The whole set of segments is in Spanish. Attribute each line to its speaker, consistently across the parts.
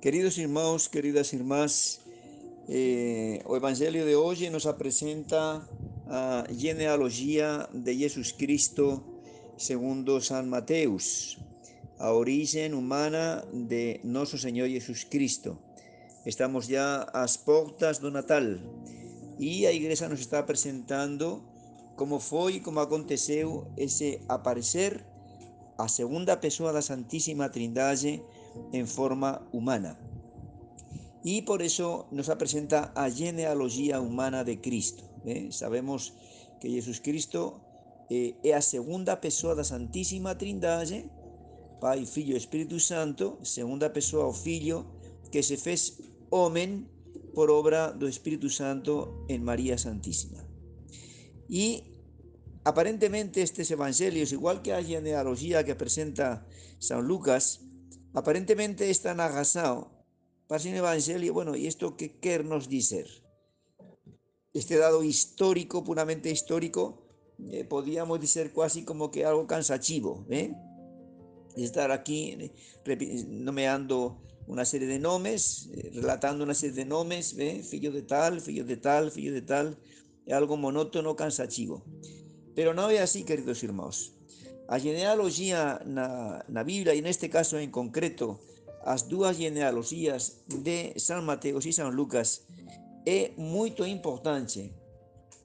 Speaker 1: Queridos irmãos, queridas irmãs, eh, o Evangelho de hoje nos apresenta a genealogia de Jesus Cristo segundo San Mateus, a origem humana de nosso Senhor Jesus Cristo. Estamos já às portas do Natal e a igreja nos está apresentando como foi e como aconteceu esse aparecer a segunda pessoa da Santíssima Trindade en forma humana. Y por eso nos presenta a genealogía humana de Cristo. ¿eh? Sabemos que Jesus Cristo eh, é a segunda pessoa da Santíssima Trindade, Pai, Filho e Espírito Santo, segunda pessoa o Filho, que se fez homem por obra do Espírito Santo en María Santísima. Y aparentemente estes evangelios, igual que a genealogía que presenta San Lucas, Aparentemente está para un evangelio, bueno, ¿y esto qué quiere nos decir? Este dado histórico, puramente histórico, eh, podríamos decir casi como que algo cansativo, ¿eh? Estar aquí eh, nomeando una serie de nombres, eh, relatando una serie de nombres, ¿eh? Fillo de tal, fillo de tal, fillo de tal, algo monótono, cansativo. Pero no es así, queridos hermanos. A genealogía na, na Biblia, e neste caso en concreto, as dúas genealogías de San Mateos e San Lucas é moito importante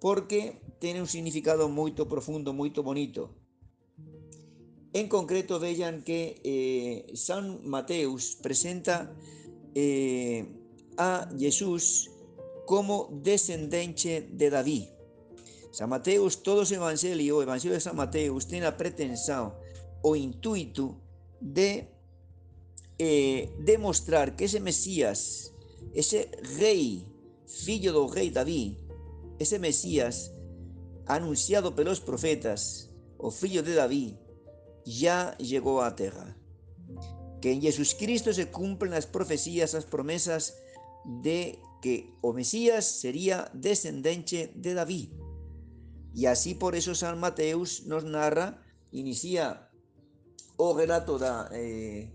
Speaker 1: porque ten un significado moito profundo, moito bonito. En concreto, vean que eh, San Mateus presenta eh, a Jesús como descendente de David. San Mateus, todo ese evangelio, o evangelio de San Mateus, tiene la pretensión o intuito de eh, demostrar que ese Mesías, ese rey, filho do rey David, ese Mesías anunciado por los profetas, o filho de David, ya llegó a tierra. Que en Jesucristo se cumplen las profecías, las promesas de que o Mesías sería descendiente de David. Y así por eso San Mateus nos narra, inicia o relato da, eh,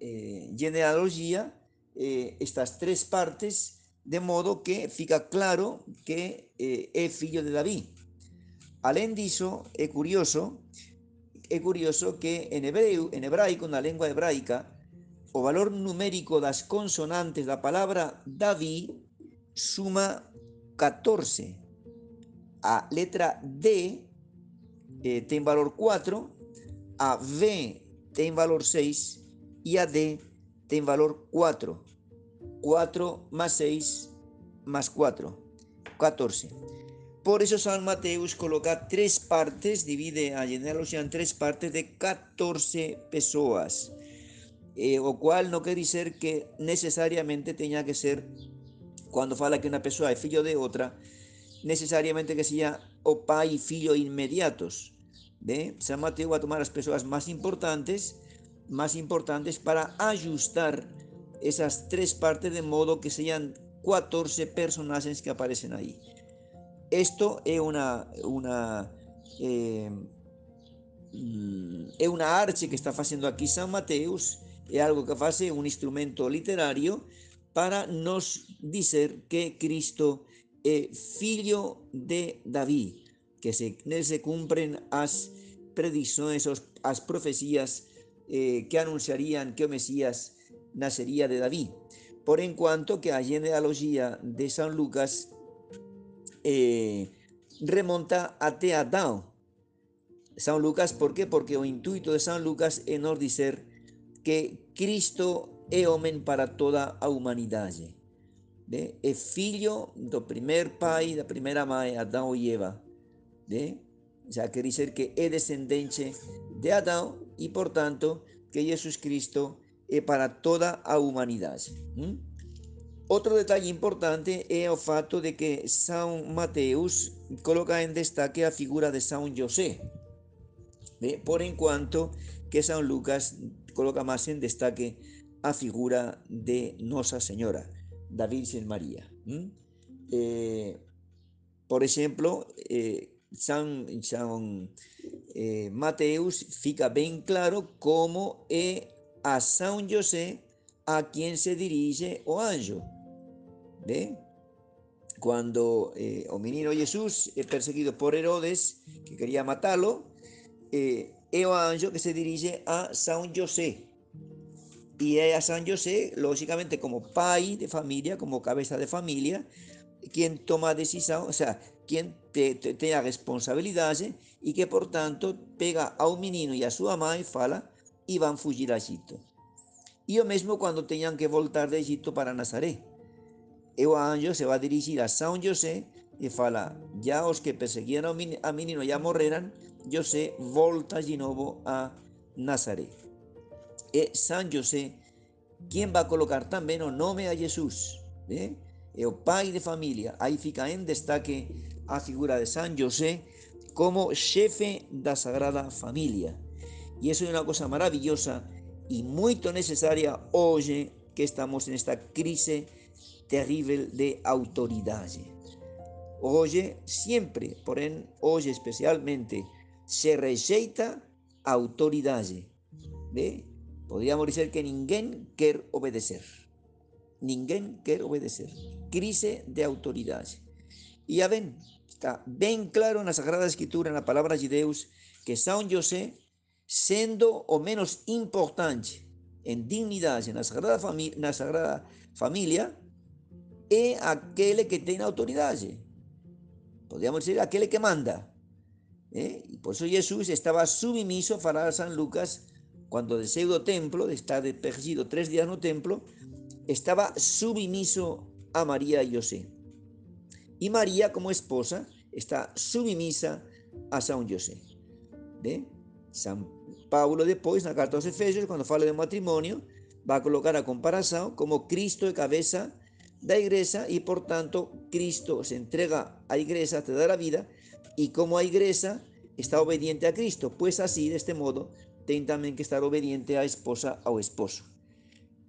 Speaker 1: eh, genealogía, eh, estas tres partes, de modo que fica claro que é fillo de David. Além disso, é curioso, é curioso que en hebreo, en hebraico, na lengua hebraica, o valor numérico das consonantes da palabra David suma 14 a letra D eh, tiene valor 4, a V tiene valor 6 y a D tiene valor 4. 4 más 6 más 4, 14. Por eso San Mateus coloca tres partes, divide a genealogía en tres partes de 14 personas, eh, o cual no quiere decir que necesariamente tenga que ser, cuando fala que una persona es hijo de otra, necesariamente que sea o pai y filho inmediatos. ¿de? San Mateo va a tomar las personas más importantes, más importantes para ajustar esas tres partes de modo que sean 14 personajes que aparecen ahí. Esto es una, una, eh, arche que está haciendo aquí San Mateus, es algo que hace un instrumento literario para nos decir que Cristo e filho de David, que se, se cumplen as predicciones, as profecías eh, que anunciarían que o Mesías nacería de David. Por en cuanto que a genealogía de San Lucas eh, remonta até Adán. San Lucas, por qué? Porque o intuito de San Lucas é nos que Cristo é homem para toda a humanidade de, é filho do primeiro pai, da primeira mãe, Adão e Eva. De, já quer dizer que é descendente de Adão e, portanto, que Jesus Cristo é para toda a humanidade. Hum? Outro detalhe importante é o fato de que São Mateus coloca em destaque a figura de São José, ¿ve? por enquanto que São Lucas coloca mais em destaque a figura de Nossa Senhora da Virgen María. Eh, por ejemplo, eh, San, San Mateus fica bien claro como é a São José a quien se dirige o anjo. ¿Ve? Cuando eh, o menino Jesús es perseguido por Herodes, que quería matarlo, eh, es o anjo que se dirige a San José. Y es a San José, lógicamente, como pai de familia, como cabeza de familia, quien toma decisión, o sea, quien te, te, tenha responsabilidade e que, portanto, pega ao menino e a súa mãe e fala e vão fugir a Egito. E o mesmo quando tenham que voltar de Egito para Nazaré. E o anjo se vai dirigir a São José e fala, já os que perseguiram a menino já morreram, José volta de novo a Nazaré. E São José, quem vai colocar também o nome a Jesus. ¿eh? É o pai de família. Aí fica em destaque a figura de San José como jefe da Sagrada Familia. Y eso es una cosa maravillosa y muy necesaria hoy que estamos en esta crisis terrible de autoridad. Hoy siempre, por en hoy especialmente, se rechaza autoridad. ¿Ve? Podríamos decir que ninguém quiere obedecer. Ninguém quiere obedecer. Crisis de autoridad. Y ya ven, está bien claro en la Sagrada Escritura, en la palabra de Dios, que San José, siendo o menos importante en dignidad en la Sagrada, Familia, es aquel que tiene autoridad. Podríamos decir aquel que manda. ¿eh? Y por eso Jesús estaba submiso para San Lucas cuando del pseudo templo, de estar tres días el templo, estaba submiso a María y José. Y María como esposa está submisa a San José. ¿Ve? San Pablo después, en la carta a los Efesios, cuando habla de matrimonio, va a colocar a comparación como Cristo de cabeza da y por tanto Cristo se entrega a iglesia, te da la vida y como a iglesia está obediente a Cristo, pues así de este modo tiene también que estar obediente a esposa o esposo.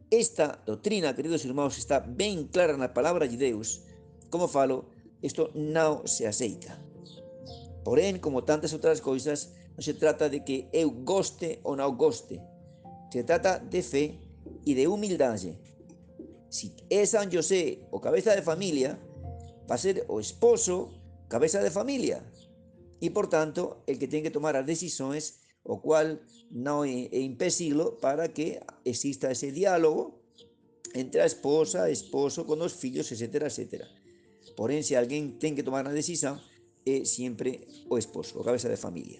Speaker 1: Esta doctrina, queridos hermanos, está bien clara en la palabra de Dios, como falo, esto no se aceita. Porém, como tantas otras cosas, no se trata de que eu goste o no goste. Se trata de fe y de humildad. Si es San José o cabeza de familia, va a ser o esposo, cabeza de familia. Y por tanto, el que tiene que tomar las decisiones, o cual no es impedilo para que exista ese diálogo entre la esposa, esposo, con los hijos, etcétera, etcétera. Porém, si alguien tiene que tomar una decisión, es siempre o esposo, o cabeza de familia.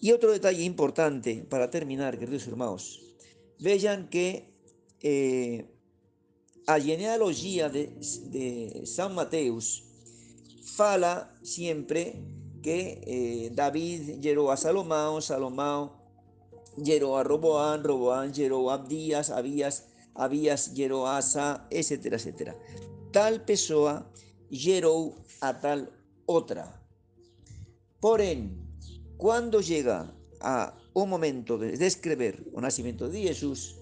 Speaker 1: Y otro detalle importante para terminar, queridos hermanos, vean que eh, a genealogía de, de, San Mateus fala siempre que eh, David llegó a Salomón, Salomón llegó a Roboán, Roboán llegó a Abdías, Abías, Abías llegó a Asa, etcétera, etcétera. Tal pessoa gerou a tal otra. Porém, cuando llega a un momento de descrever o nacimiento de Jesús,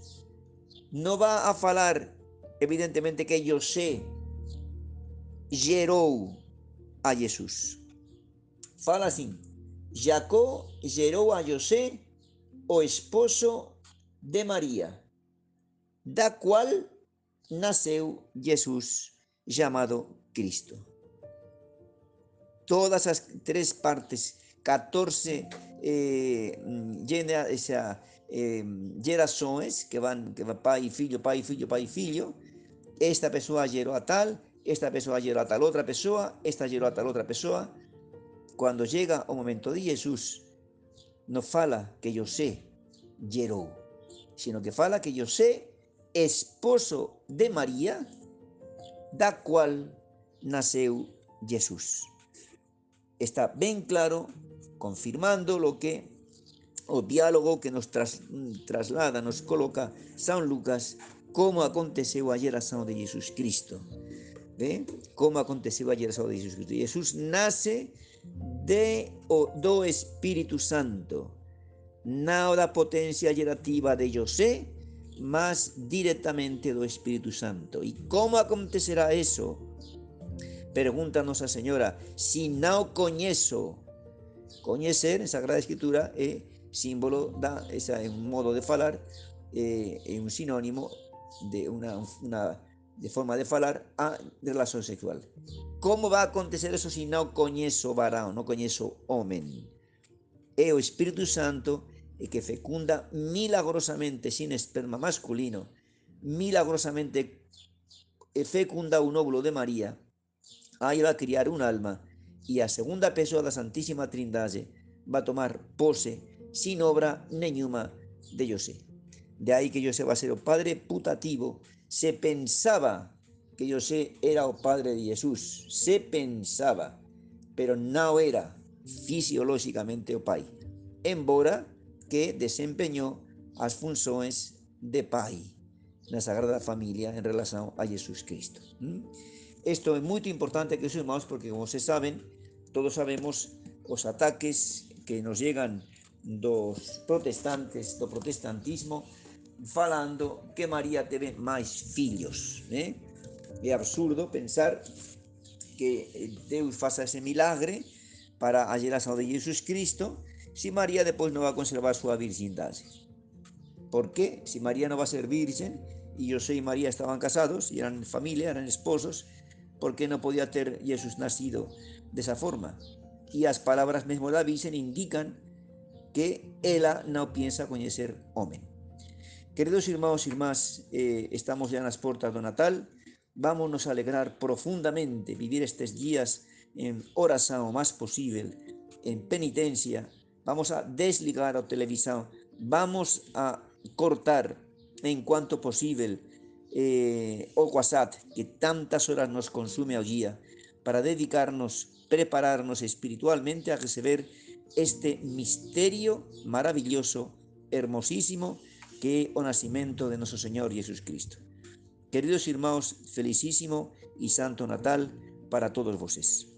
Speaker 1: no va a falar evidentemente que José gerou a Jesús. Fala assim: Jacó gerou a José, o esposo de María, da cual nasceu Jesus llamado Cristo. Todas las tres partes, 14 eh, esa, eh, gerações que van, que van pai y filho, pai y filho, pai y filho, esta persona geró a tal, esta persona geró a tal otra persona, esta geró a tal otra persona. Cuando llega el momento de Jesús, no fala que yo sé geró, sino que fala que yo sé esposo de María, da cual nació Jesús. Está bien claro, confirmando lo que o diálogo que nos traslada, nos coloca San Lucas, como aconteceu a geração de Jesus Cristo. ¿Ve? Como aconteceu a geração de Cristo. Jesús nace de, o, do Espíritu Santo, não da potência gerativa de José, mas diretamente do Espíritu Santo. ¿Y cómo acontecerá eso? Pregúntanos a Señora, si no conheço, conhecer en Sagrada Escritura é símbolo da, é un modo de falar, é, é un sinónimo de una, una de forma de falar a relación sexual. Como va a acontecer eso si no conheço varão, no conheço homem? É o Espíritu Santo que fecunda milagrosamente sin esperma masculino, milagrosamente fecunda un óvulo de María, ahí va a criar un alma y a segunda pessoa da Santísima Trindade va a tomar pose sin obra nenhuma de José. De ahí que José va a ser o padre putativo. Se pensaba que José era o padre de Jesús. Se pensaba, pero no era fisiológicamente o pai. Embora que desempeñou as funções de pai na Sagrada Familia en relación a Jesús Cristo. Esto es muy importante que irmãos porque como se saben, todos sabemos os ataques que nos llegan dos protestantes, do protestantismo, falando que María teve máis filhos. ¿eh? É absurdo pensar que Deus faça ese milagre para a geração de Jesus Cristo si María depois non va a conservar súa virgindade. Por qué? Si María non va a ser virgen e José e María estaban casados e eran familia, eran esposos, por qué non podía ter Jesús nacido desa forma? E as palabras mesmo da Virgen indican que ela non piensa coñecer home. Queridos irmãos e irmás, eh, estamos ya nas portas do Natal, vámonos a alegrar profundamente, vivir estes días en oración o máis posible, en penitencia, vamos a desligar a televisión, vamos a cortar en cuanto posible eh, o WhatsApp que tantas horas nos consume al día para dedicarnos, prepararnos espiritualmente a recibir este misterio maravilloso, hermosísimo, que es o nacimiento de nuestro Señor Jesucristo. Queridos hermanos, felicísimo y santo Natal para todos vosotros.